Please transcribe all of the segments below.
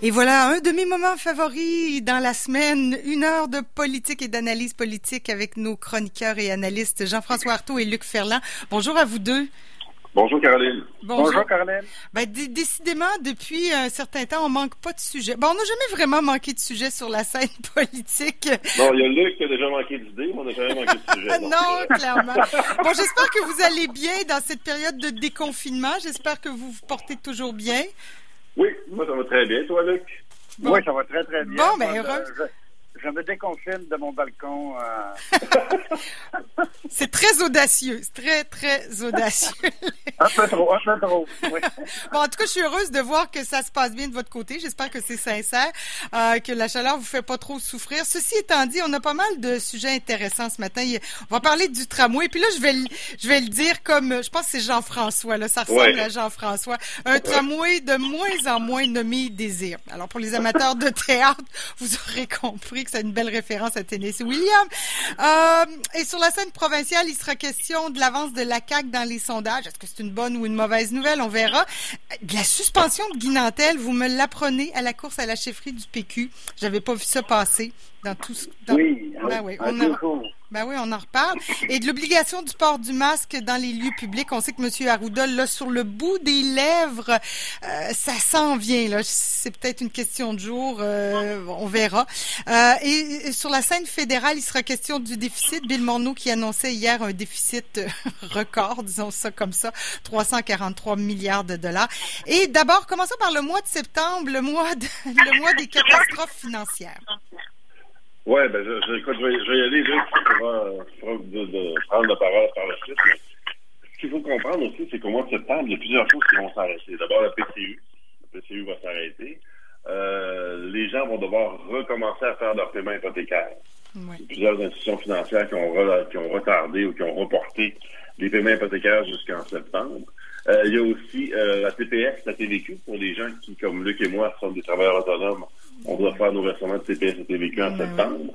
Et voilà un de mes moments favoris dans la semaine, une heure de politique et d'analyse politique avec nos chroniqueurs et analystes Jean-François Artaud et Luc Ferland. Bonjour à vous deux. Bonjour Caroline. Bonjour, Caroline. Ben, décidément, depuis un certain temps, on manque pas de sujets. Bon, on n'a jamais vraiment manqué de sujets sur la scène politique. Bon, il y a Luc qui a déjà manqué d'idées, mais on n'a jamais manqué de sujets. non, clairement. Bon, j'espère que vous allez bien dans cette période de déconfinement. J'espère que vous vous portez toujours bien. Oui, moi ça va très bien. Toi, Luc? Oui, ça va très, très bien. Bon, ben heureux je me déconfine de mon balcon. Euh. c'est très audacieux, très, très audacieux. un peu trop, un peu trop. bon, en tout cas, je suis heureuse de voir que ça se passe bien de votre côté. J'espère que c'est sincère, euh, que la chaleur vous fait pas trop souffrir. Ceci étant dit, on a pas mal de sujets intéressants ce matin. On va parler du tramway. Puis là, je vais, le, je vais le dire comme, je pense que c'est Jean-François, là. Ça ressemble à Jean-François. Un tramway de moins en moins nommé désir. Alors, pour les amateurs de théâtre, vous aurez compris c'est une belle référence à Tennessee William. Euh, et sur la scène provinciale, il sera question de l'avance de la CAQ dans les sondages. Est-ce que c'est une bonne ou une mauvaise nouvelle? On verra. De la suspension de Guy vous me l'apprenez à la course à la chefferie du PQ. J'avais pas vu ça passer dans tout ce... Oui, ben oui, on a... Ben oui, on en reparle. Et de l'obligation du port du masque dans les lieux publics. On sait que M. Arruda, là, sur le bout des lèvres, euh, ça s'en vient. Là, c'est peut-être une question de jour. Euh, on verra. Euh, et, sur la scène fédérale, il sera question du déficit. Bill Morneau qui annonçait hier un déficit record, disons ça comme ça, 343 milliards de dollars. Et d'abord, commençons par le mois de septembre, le mois, de, le mois des catastrophes financières. Oui, ben, je, je, écoute, je, vais, je vais y aller, Luc, pour de, de, prendre la parole par la suite. Mais ce qu'il faut comprendre aussi, c'est qu'au mois de septembre, il y a plusieurs choses qui vont s'arrêter. D'abord, la PCU. La PCU va s'arrêter. Euh, les gens vont devoir recommencer à faire leur paiement hypothécaire. Ouais. Plusieurs institutions financières qui ont, qui ont retardé ou qui ont reporté les paiements hypothécaires jusqu'en septembre. Euh, il y a aussi euh, la TPS, la TVQ, pour les gens qui, comme Luc et moi, sont des travailleurs autonomes on doit faire nos versements de CPS et TVQ en septembre.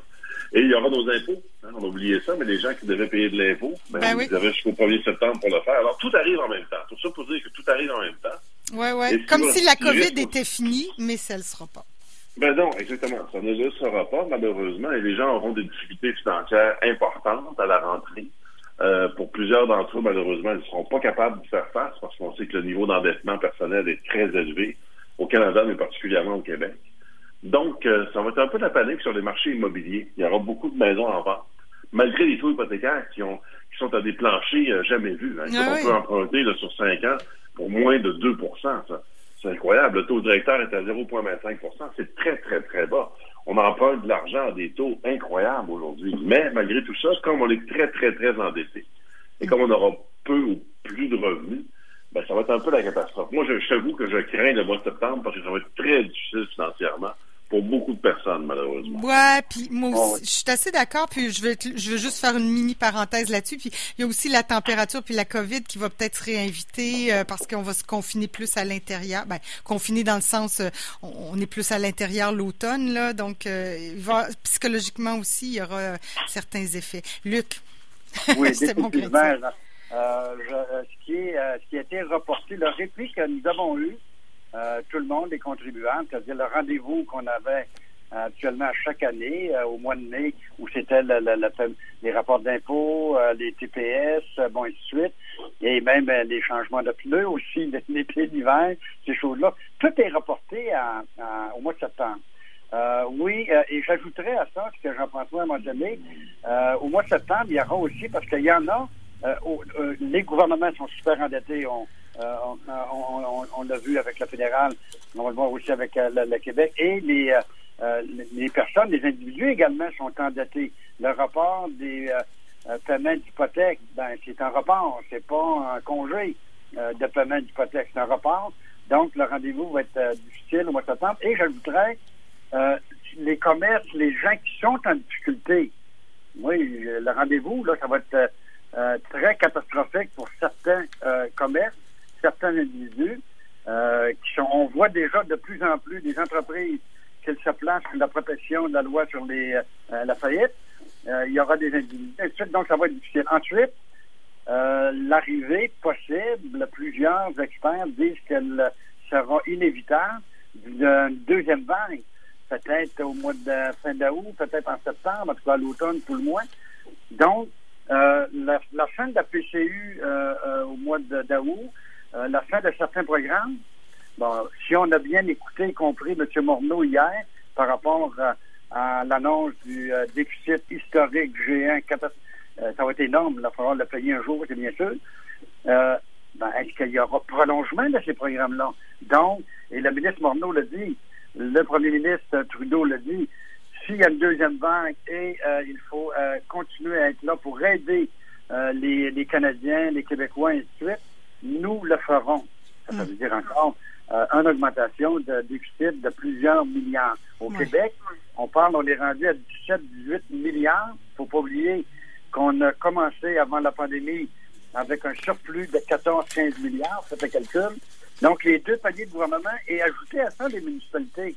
Et il y aura nos impôts. Hein, on a oublié ça, mais les gens qui devaient payer de l'impôt, ben, ben ils avaient jusqu'au 1er septembre pour le faire. Alors, tout arrive en même temps. Tout ça pour dire que tout arrive en même temps. Oui, oui. Comme si la COVID était finie, mais ça ne le sera pas. Ben non, exactement. Ça ne le sera pas, malheureusement, et les gens auront des difficultés financières importantes à la rentrée. Euh, pour plusieurs d'entre eux, malheureusement, ils ne seront pas capables de faire face parce qu'on sait que le niveau d'endettement personnel est très élevé au Canada, mais particulièrement au Québec. Donc, euh, ça va être un peu la panique sur les marchés immobiliers. Il y aura beaucoup de maisons en vente, malgré les taux hypothécaires qui, ont, qui sont à des planchers euh, jamais vus. Hein. Ah on peut emprunter là, sur 5 ans pour moins de 2 ça. C'est incroyable. Le taux directeur est à 0,25% C'est très, très, très bas. On emprunte de l'argent à des taux incroyables aujourd'hui. Mais malgré tout ça, comme on est très, très, très endetté, et comme on aura peu ou plus de revenus, ben, ça va être un peu la catastrophe. Moi, je, t'avoue que je crains le mois de septembre parce que ça va être très difficile financièrement pour beaucoup de personnes, malheureusement. Ouais, puis moi aussi, je suis assez d'accord, puis je veux, je veux juste faire une mini parenthèse là-dessus. Puis il y a aussi la température puis la COVID qui va peut-être se réinviter euh, parce qu'on va se confiner plus à l'intérieur. Ben, confiner dans le sens, euh, on, est plus à l'intérieur l'automne, là, donc euh, psychologiquement aussi, il y aura certains effets. Luc, oui, c'est mon ce, qui est, ce qui a été reporté, le réplique que nous avons eu, euh, tout le monde, les contribuables, c'est-à-dire le rendez-vous qu'on avait actuellement chaque année, euh, au mois de mai, où c'était les rapports d'impôts, euh, les TPS, bon, et de suite, et même les changements de pneus aussi, l'été, l'hiver, ces choses-là. Tout est reporté au mois de septembre. oui, et j'ajouterais à ça ce que Jean-François m'a donné. au mois de septembre, il y aura aussi, parce qu'il y en a, les gouvernements sont super endettés. Euh, on, l'a vu avec la fédérale, on va le voir aussi avec euh, le, Québec. Et les, euh, les personnes, les individus également sont endettés. Le report des paiements d'hypothèque, ben, c'est un report, c'est pas un congé de paiement d'hypothèque, c'est un report. Donc, le rendez-vous va être difficile au mois de septembre. Et j'ajouterais, les commerces, les gens qui sont en difficulté, oui, le rendez-vous, là, ça va être très catastrophique pour certains commerces certains individus euh, qui on voit déjà de plus en plus des entreprises qui se placent sur la protection de la loi sur les, euh, la faillite. Euh, il y aura des individus. Ensuite, donc, ça va être difficile. Ensuite, l'arrivée possible, plusieurs experts disent qu'elle sera inévitable d'une deuxième vague, peut-être au mois de fin d'août, peut-être en septembre, en tout cas à l'automne, tout le moins. Donc, la, fin de la PCU au mois d'août, la fin de certains programmes, bon, si on a bien écouté, y compris M. Morneau hier, par rapport à, l'annonce du déficit historique géant, ça va être énorme, il va falloir le payer un jour, c'est bien sûr. ben, est-ce qu'il y aura prolongement de ces programmes-là? Donc, et le ministre Morneau l'a dit, le premier ministre Trudeau l'a dit, s'il y a une deuxième vague et euh, il faut euh, continuer à être là pour aider euh, les, Canadiens, les Québécois, et ainsi de suite, nous le ferons. Ça veut mm. dire encore une augmentation de déficit de plusieurs milliards. Au Québec, on parle, on est rendu à 17-18 milliards. Il ne faut pas oublier qu'on a commencé avant la pandémie avec un surplus de 14-15 milliards, ça fait calcul. Donc, les deux paliers de gouvernement et ajouter à ça les municipalités.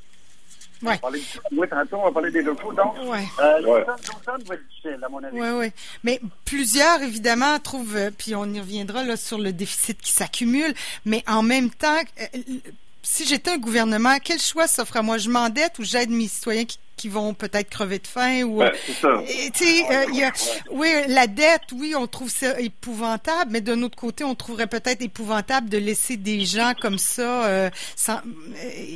On va parler du tantôt, on va parler des locaux. Donc, ouais. euh, l'automne va être difficile, à mon avis. Oui, oui. Mais plusieurs, évidemment, trouvent, euh, puis on y reviendra là sur le déficit qui s'accumule, mais en même temps, euh, si j'étais un gouvernement, quel choix s'offre à moi? Je m'endette ou j'aide mes citoyens qui, vont peut-être crever de faim ou ben, c'est ça. Euh, oui la dette oui on trouve ça épouvantable mais d'un autre côté on trouverait peut-être épouvantable de laisser des gens comme ça euh, sans euh,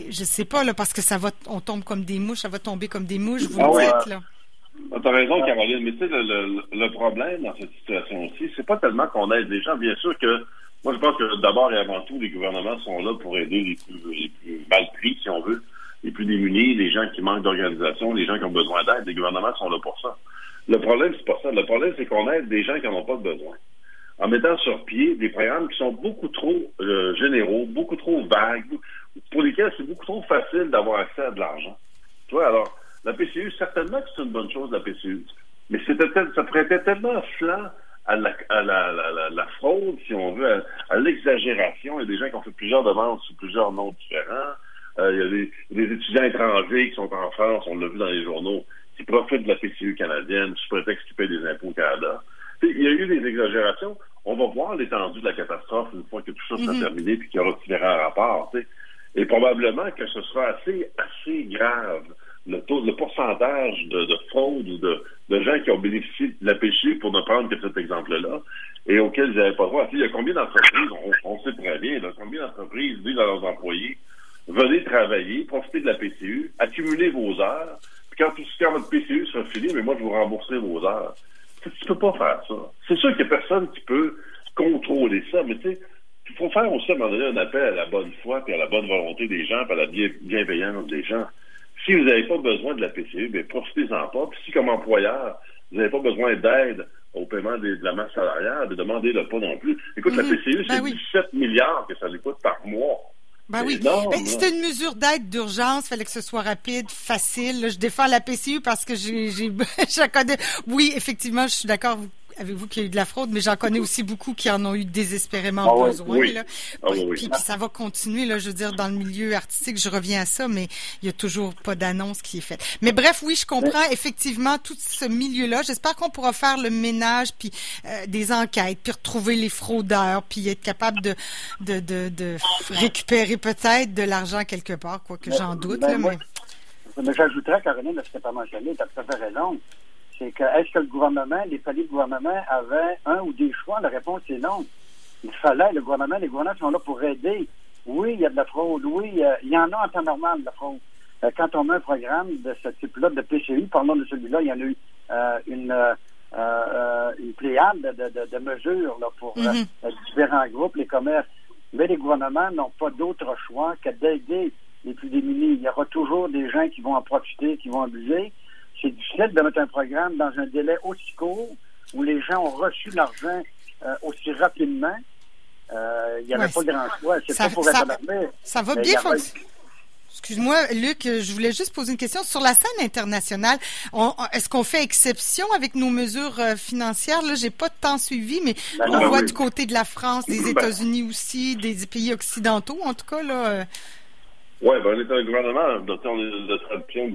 je sais pas là parce que ça va on tombe comme des mouches ça va tomber comme des mouches vous ah dites là ah, tu as raison, Caroline, mais tu sais, le, le, problème dans cette situation-ci, c'est pas tellement qu'on aide les gens. Bien sûr que moi, je pense que d'abord et avant tout, les gouvernements sont là pour aider les plus, les plus mal pris, si on veut, les plus démunis, les gens qui manquent d'organisation, les gens qui ont besoin d'aide. Les gouvernements sont là pour ça. Le problème, c'est pas ça. Le problème, c'est qu'on aide des gens qui n'en ont pas besoin. En mettant sur pied des programmes qui sont beaucoup trop euh, généraux, beaucoup trop vagues, pour lesquels c'est beaucoup trop facile d'avoir accès à de l'argent. Tu vois, alors, la PCU, certainement que c'est une bonne chose, la PCU. Mais c'était ça prêtait tellement flanc à la, à la, la, la, fraude, si on veut, à, l'exagération. Il y a des gens qui ont fait plusieurs demandes sous plusieurs noms différents. Euh, il y a des, des, étudiants étrangers qui sont en France, on l'a vu dans les journaux, qui profitent de la PCU canadienne sous prétexte qu'ils payent des impôts au Canada. il y a eu des exagérations. On va voir l'étendue de la catastrophe une fois que tout ça sera mm-hmm. terminé puis qu'il y aura différents rapports. Et probablement que ce sera assez, assez grave le le pourcentage de, de fraude ou de, gens qui ont bénéficié de la PCU, pour ne prendre que cet exemple-là, et auxquels ils n'avaient pas droit. Il y a combien d'entreprises, on, sait très bien, combien d'entreprises disent à leurs employés, venez travailler, profitez de la PCU, accumulez vos heures, puis quand, quand votre PCU sera fini, mais moi, je vous rembourserai vos heures. Tu ne peux pas faire ça. C'est sûr qu'il n'y a personne qui peut contrôler ça, mais tu sais, il faut faire aussi à un moment donné un appel à la bonne foi, puis à la bonne volonté des gens, puis à la bienveillance des gens. Si vous n'avez pas besoin de la PCU, bien, profitez-en pas. Puis si, comme employeur, vous n'avez pas besoin d'aide au paiement de, la masse salariale, demandez-le pas non plus. Écoute, la mhm. PCU, c'est 17 ben milliards que ça lui coûte par mois. Ben oui. Ben, c'était une mesure d'aide d'urgence, fallait que ce soit rapide, facile. je défends la PCU parce que j'ai, j'ai, Oui, effectivement, je suis d'accord avez-vous qu'il y a eu de la fraude, mais j'en connais aussi beaucoup qui en ont eu désespérément ah besoin. Là. Ah puis, ça va continuer, là, je veux dire, dans le milieu artistique, je reviens à ça, mais il y a toujours pas d'annonce qui est faite. Mais bref, oui, je comprends effectivement tout ce milieu-là. J'espère qu'on pourra faire le ménage, puis euh, des enquêtes, puis retrouver les fraudeurs, puis être capable de, de, de, de récupérer peut-être de l'argent quelque part, quoi que j'en doute. là, mais... mais j'ajouterais, Caroline, parce que tu pas mentionné, tu as tout à fait raison c'est que est-ce que le gouvernement, les paliers de gouvernement avaient un ou des choix? La réponse est non. Il fallait, le gouvernement, les gouvernements sont là pour aider. Oui, il y a de la fraude. Oui, il y en a en temps normal de la fraude. Euh, quand on met un programme de ce type-là de PCU, parlons de celui-là, il y en a eu euh, une, euh, une pléiade de, mesures là, pour mm-hmm. différents groupes, les commerces. Mais les gouvernements n'ont pas d'autre choix que d'aider les plus démunis. Il y aura toujours des gens qui vont en profiter, qui vont abuser c'est difficile de mettre un programme dans un délai aussi court où les gens ont reçu l'argent euh, aussi rapidement. Euh, il n'y avait pas grand choix. C'est pas pour ça, ça va bien Excuse-moi, Luc, je voulais juste poser une question. Sur la scène internationale, est-ce qu'on fait exception avec nos mesures euh, financières? Là, j'ai pas tant suivi, mais ben on voit du côté de la France, des ben États-Unis aussi, des pays occidentaux, en tout cas, là. Oui, ben, on est un gouvernement de, de traduction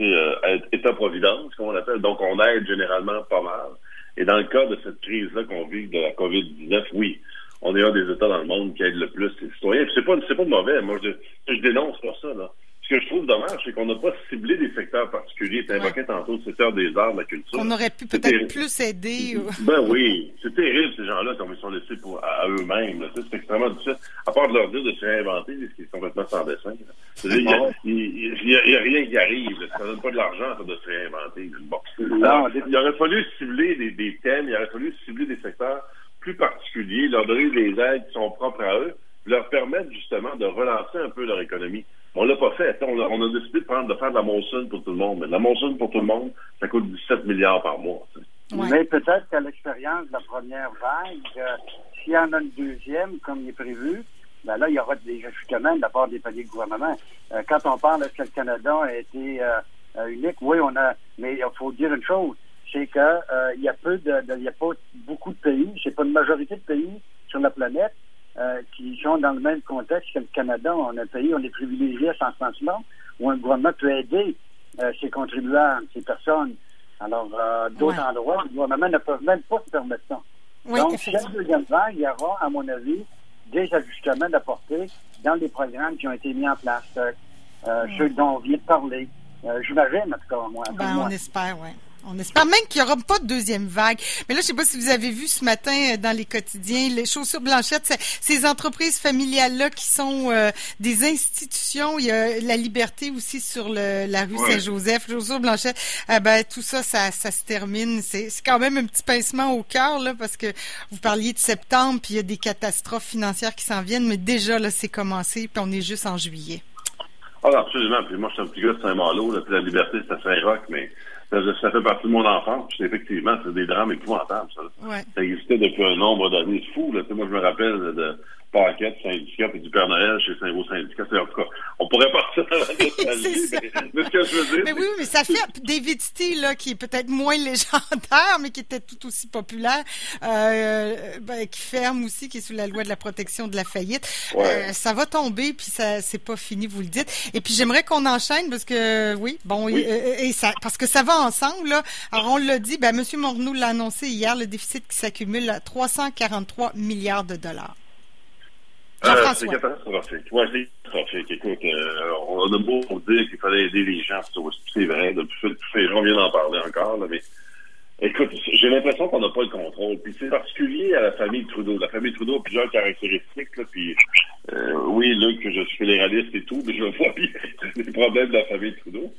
euh, État-providence, comme on l'appelle. Donc, on aide généralement pas mal. Et dans le cas de cette crise-là qu'on vit de la COVID-19, oui, on est un des États dans le monde qui aide le plus les citoyens. C'est pas, c'est pas mauvais. Moi, je, je dénonce pas ça, là. Ce que je trouve dommage, c'est qu'on n'a pas ciblé des secteurs particuliers. Tu invoquais tantôt le secteur des arts, de la culture. On aurait pu peut-être plus aider. Ben oui, c'est terrible, ces gens-là, comme ils sont laissés pour, à, eux-mêmes. C'est extrêmement difficile. À part de leur dire de se réinventer, ce qui est complètement sans dessin. Il n'y a, rien qui arrive. Ça ne donne pas de l'argent de se réinventer. Bon. il aurait fallu cibler des, des thèmes, il aurait fallu cibler des secteurs plus particuliers, leur donner des aides qui sont propres à eux, leur permettre justement de relancer un peu leur économie. On l'a pas fait. On a, décidé de, prendre, de faire de la monsoon pour tout le monde. Mais la monsoon pour tout le monde, ça coûte 17 milliards par mois. Mais peut-être qu'à l'expérience de la première vague, euh, s'il y en a une deuxième, comme il est prévu, ben là, il y aura des ajustements de la part des paliers de gouvernement. Euh, quand on parle que le Canada a été euh, unique, oui, on a, mais il faut dire une chose, c'est que il y a peu de, il y a pas beaucoup de pays, c'est pas une majorité de pays sur la planète euh, qui sont dans le même contexte que le Canada. On est un pays, on est privilégié à ce sens-là, où un gouvernement peut aider euh, ses contribuables, ses personnes. Alors, euh, d'autres endroits, les gouvernements ne peuvent même pas se permettre ça. Donc, si la deuxième vague, il y aura, à mon avis, des ajustements d'apporter dans les programmes qui ont été mis en place, ceux dont on vient de parler. J'imagine, en tout cas, moi. Ben, on espère, oui. On espère même qu'il n'y aura pas de deuxième vague. Mais là, je sais pas si vous avez vu ce matin euh, dans les quotidiens, les chaussures blanchettes, ces entreprises familiales-là qui sont euh, des institutions. Il y a la liberté aussi sur le, la rue Saint-Joseph, chaussures blanchettes. Eh ben, tout ça, ça, ça se termine. C'est quand même un petit pincement au cœur, là, parce que vous parliez de septembre, puis il y a des catastrophes financières qui s'en viennent, mais déjà, là, c'est commencé, puis on est juste en juillet. Ah, absolument. Puis moi, je suis un petit gars de Saint-Malo, puis la liberté, c'est à Saint-Roch, mais ça, fait partie de mon enfance. Puis effectivement, c'est des drames épouvantables, ça. Ça existait depuis un nombre d'années. C'est fou, là. moi, je me rappelle de, Paquette, syndicat, et du Père Noël chez Saint-Beau syndicat. En tout cas, on pourrait partir dans la mais, ce que je veux dire. Mais oui, mais ça fait David Steele, là, qui est peut-être moins légendaire, mais qui était tout aussi populaire, euh, ben, qui ferme aussi, qui est sous la loi de la protection de la faillite. Euh, ça va tomber, puis ça, c'est pas fini, vous le dites. Et puis j'aimerais qu'on enchaîne parce que, oui, bon, Et, ça, parce que ça va ensemble, là. Alors on l'a dit, ben, M. Morneau l'a annoncé hier, le déficit qui s'accumule à 343 milliards de dollars. Euh, c'est catastrophique. Ouais, c'est catastrophique. Écoute, euh, on a beau dire qu'il fallait aider les gens, c'est vrai. On vient d'en parler encore, là, mais écoute, j'ai l'impression qu'on n'a pas le contrôle. Puis c'est particulier à la famille Trudeau. La famille Trudeau a plusieurs caractéristiques. Là, puis euh, oui, Luc, je suis fédéraliste et tout, mais je vois bien les problèmes de la famille Trudeau.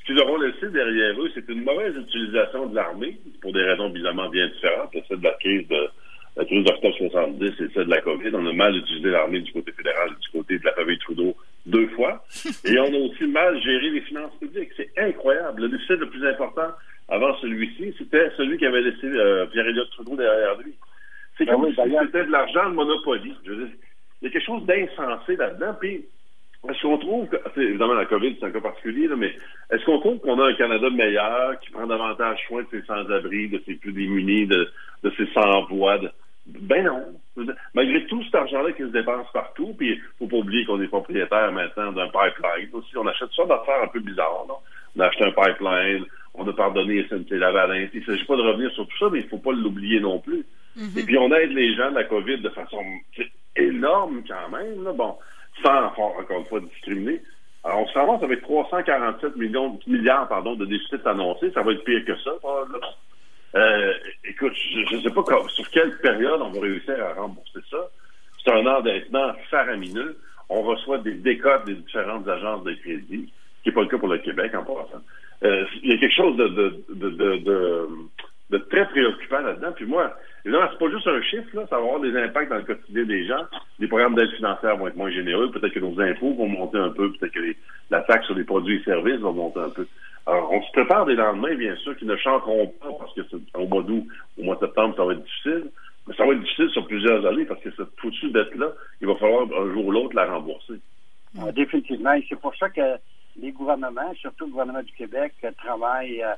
Ce qu'ils auront laissé derrière eux, c'est une mauvaise utilisation de l'armée, pour des raisons bizarrement bien différentes. C'est de la crise de la crise d'octobre 70 et celle de la COVID. On a mal utilisé l'armée du côté fédéral, du côté de la famille Trudeau deux fois. Et on a aussi mal géré les finances publiques. C'est incroyable. Le déficit le plus important avant celui-ci, c'était celui qui avait laissé euh, Pierre-Éliott Trudeau derrière lui. C'est ben comme si c'était de l'argent de Monopoly. Je veux dire, il y a quelque chose d'insensé là-dedans. Puis, est-ce qu'on trouve, que, évidemment la COVID c'est un cas particulier, là, mais est-ce qu'on trouve qu'on a un Canada meilleur qui prend davantage soin de ses sans-abri, de ses plus démunis, de, de ses sans-voix, ben non. Malgré tout cet argent-là qui se dépense partout, puis il faut pas oublier qu'on est propriétaire maintenant d'un pipeline aussi. On achète ça d'affaires un peu bizarres. On a acheté un pipeline, on a pardonné SNC Lavalin. Il ne s'agit pas de revenir sur tout ça, mais il ne faut pas l'oublier non plus. Mm-hmm. Et puis on aide les gens de la COVID de façon énorme quand même, là. bon, sans encore une fois discriminer. Alors on se avance avec 347 millions, milliards pardon, de déficits annoncés. Ça va être pire que ça, probablement. Euh, écoute, je ne sais pas sur quelle période on va réussir à rembourser ça. C'est un endettement faramineux. On reçoit des décotes des différentes agences de crédit, qui n'est pas le cas pour le Québec en passant. Euh, il y a quelque chose de, de, de, de, très préoccupant là-dedans. Puis moi, évidemment, c'est pas juste un chiffre, là, ça va avoir des impacts dans le quotidien des gens. Les programmes d'aide financière vont être moins généreux, peut-être que nos impôts vont monter un peu, peut-être que la taxe sur les produits et services va monter un peu. Alors, on se prépare des lendemains, bien sûr, qui ne chanteront pas parce que au mois d'août, au mois de septembre, ça va être difficile. Mais ça va être difficile sur plusieurs années parce que cette foutue dette-là, il va falloir un jour ou l'autre la rembourser. Ah, définitivement. Et c'est pour ça que les gouvernements, surtout le gouvernement du Québec, travaillent euh,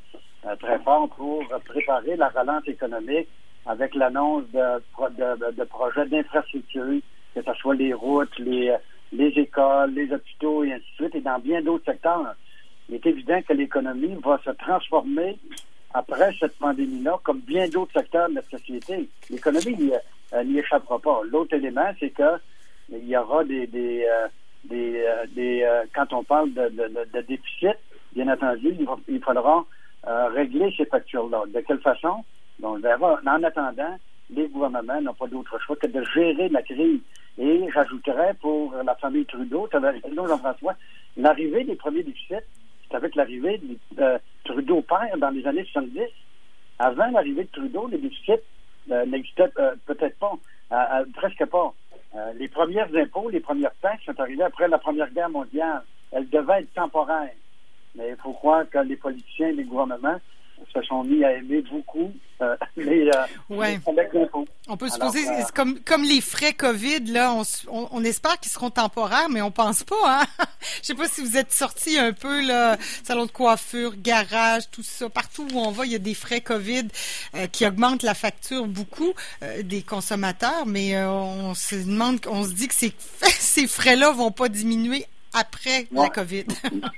euh, très fort pour préparer la relance économique avec l'annonce de, de, projets d'infrastructure, que ce soit les routes, les, les écoles, les hôpitaux et ainsi de suite, et dans bien d'autres secteurs il est évident que l'économie va se transformer après cette pandémie-là, comme bien d'autres secteurs de la société. L'économie, n'y échappera pas. L'autre élément, c'est que il y aura des, des, des, des quand on parle de, de, déficit, bien entendu, il, faudra régler ces factures-là. De quelle façon? Donc, on verra. En attendant, les gouvernements n'ont pas d'autre choix que de gérer la crise. Et j'ajouterais pour la famille Trudeau, Jean-François, l'arrivée des premiers déficits, c'est avec l'arrivée de Trudeau père dans les années 70. Avant l'arrivée de Trudeau, les déficits euh, n'existaient euh, peut-être pas, euh, presque pas. les premières impôts, les premières taxes sont arrivées après la Première Guerre mondiale. Elles devaient être temporaires. Mais il faut croire que les politiciens les gouvernements se sont mis à aimer beaucoup euh, les, euh, On peut se poser, euh, comme, comme les frais COVID, là, on, on, espère qu'ils seront temporaires, mais on pense pas. Hein? Je sais pas si vous êtes sortis un peu, là, salon de coiffure, garage, tout ça. Partout où on va, il y a des frais COVID euh, qui augmentent la facture beaucoup des consommateurs, mais on se demande, on se dit que ces, ces frais-là vont pas diminuer après la COVID.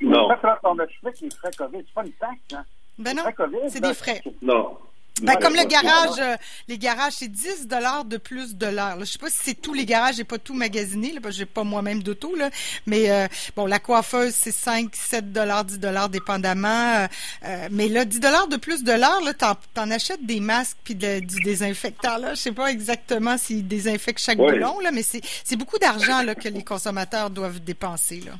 non. On explique les frais COVID, c'est pas une taxe, hein? Ben non, c'est des frais. Non. Ben, comme le garage, euh, les garages, c'est 10 dollars de plus de l'heure. Je sais pas si c'est tous les garages, j'ai pas tout magasiné, là, parce que j'ai pas moi-même d'auto, là. Mais euh, bon, la coiffeuse, c'est 5, 7 dollars, 10 dollars, dépendamment. Euh, mais là, 10 dollars de plus de l'heure, là, t'en, en achètes des masques puis du désinfectant, là. Je sais pas exactement s'ils désinfectent chaque boulon, là, mais c'est, c'est beaucoup d'argent, là, que les consommateurs doivent dépenser, là.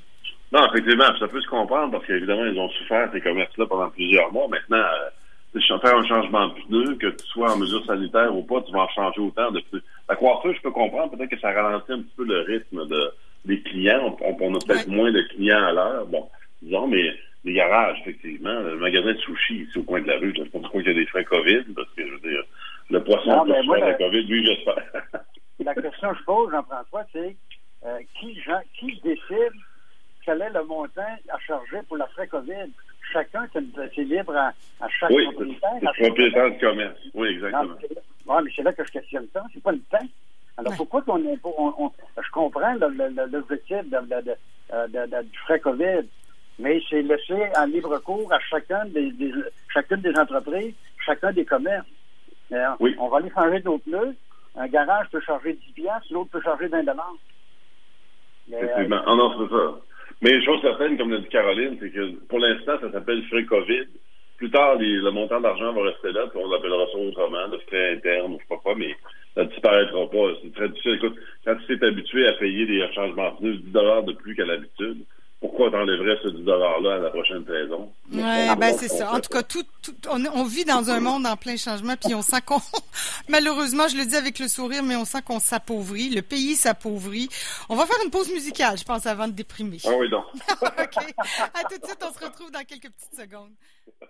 Non, effectivement, ça peut se comprendre parce qu'évidemment, ils ont souffert ces commerces-là pendant plusieurs mois. Maintenant, euh, si je fais un changement de pneu, que tu sois en mesure sanitaire ou pas, tu vas en changer autant de plus. La coiffure, je peux comprendre, peut-être que ça ralentit un petit peu le rythme de, des clients. On, a peut-être moins de clients à l'heure. Bon, disons, mais les garages, effectivement, le magasin de sushi ici au coin de la rue, je pense pas qu'il y a des frais COVID, parce que je veux dire, le poisson non, peut faire la COVID, lui, j'espère. la question que je pose, Jean-François, c'est euh, qui, qui décide quel est le montant à charger pour la frais COVID. Chacun, c'est libre à, chaque oui, propriétaire. C'est propriétaire de commerce. Oui, exactement. Oui, mais c'est là que je questionne ça. C'est pas le temps. Alors, pourquoi qu'on est. On, je comprends l'objectif du frais COVID, mais c'est laissé en libre cours à chacun des, chacune des entreprises, chacun des commerces. oui. On va aller changer d'autres pneus. Un garage peut charger 10 l'autre peut charger 20 dollars. Effectivement. Ah non, c'est ça. Mais chose certaine, comme l'a dit Caroline, c'est que pour l'instant, ça s'appelle frais COVID. Plus tard, le montant d'argent va rester là, puis on l'appellera ça autrement, de frais internes ou je sais pas quoi, mais ça disparaîtra pas. C'est très difficile. Écoute, quand tu t'es habitué à payer des changements de pneus 10 de plus qu'à l'habitude, pourquoi t'enlèverais ce 10 $-là à la prochaine saison? Oui, ben c'est ça. En tout cas, tout, on, vit dans un monde en plein changement, puis on sent qu'on, malheureusement, je le dis avec le sourire, mais on sent qu'on s'appauvrit. Le pays s'appauvrit. On va faire une pause musicale, je pense, avant de déprimer. Ah oui, donc. OK. À tout de suite, on se retrouve dans quelques petites secondes.